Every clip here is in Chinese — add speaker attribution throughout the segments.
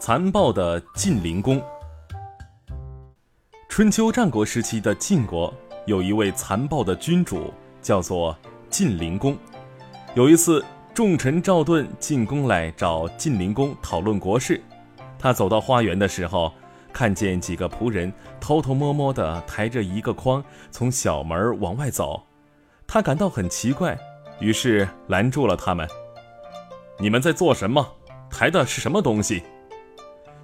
Speaker 1: 残暴的晋灵公。春秋战国时期的晋国有一位残暴的君主，叫做晋灵公。有一次，重臣赵盾进宫来找晋灵公讨论国事。他走到花园的时候，看见几个仆人偷偷摸摸地抬着一个筐从小门往外走，他感到很奇怪，于是拦住了他们：“你们在做什么？抬的是什么东西？”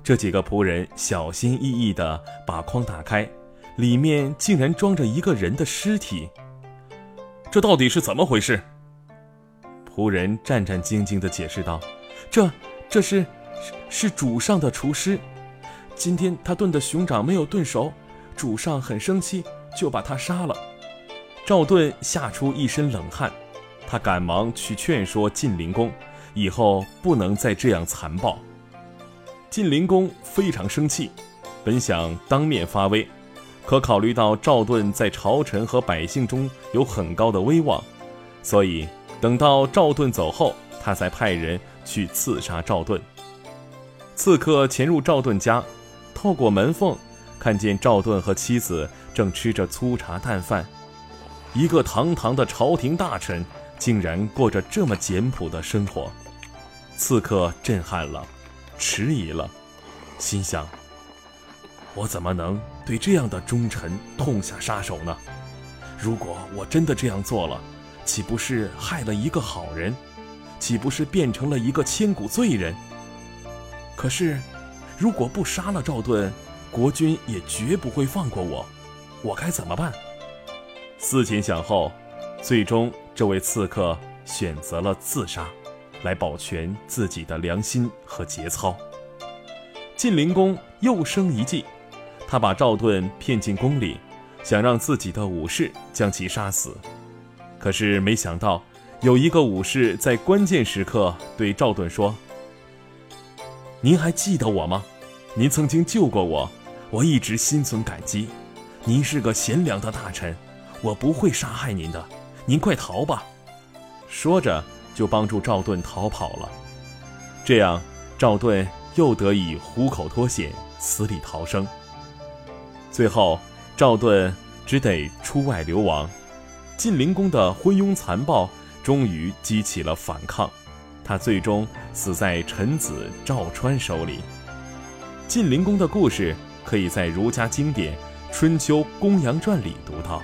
Speaker 1: 这几个仆人小心翼翼地把筐打开，里面竟然装着一个人的尸体。这到底是怎么回事？仆人战战兢兢地解释道：“这，这是，是主上的厨师。今天他炖的熊掌没有炖熟，主上很生气，就把他杀了。”赵盾吓出一身冷汗，他赶忙去劝说晋灵公，以后不能再这样残暴。晋灵公非常生气，本想当面发威，可考虑到赵盾在朝臣和百姓中有很高的威望，所以等到赵盾走后，他才派人去刺杀赵盾。刺客潜入赵盾家，透过门缝看见赵盾和妻子正吃着粗茶淡饭，一个堂堂的朝廷大臣竟然过着这么简朴的生活，刺客震撼了。迟疑了，心想：我怎么能对这样的忠臣痛下杀手呢？如果我真的这样做了，岂不是害了一个好人？岂不是变成了一个千古罪人？可是，如果不杀了赵盾，国君也绝不会放过我。我该怎么办？思前想后，最终这位刺客选择了自杀。来保全自己的良心和节操。晋灵公又生一计，他把赵盾骗进宫里，想让自己的武士将其杀死。可是没想到，有一个武士在关键时刻对赵盾说：“您还记得我吗？您曾经救过我，我一直心存感激。您是个贤良的大臣，我不会杀害您的。您快逃吧！”说着。就帮助赵盾逃跑了，这样赵盾又得以虎口脱险，死里逃生。最后，赵盾只得出外流亡。晋灵公的昏庸残暴终于激起了反抗，他最终死在臣子赵川手里。晋灵公的故事可以在儒家经典《春秋公羊传》里读到。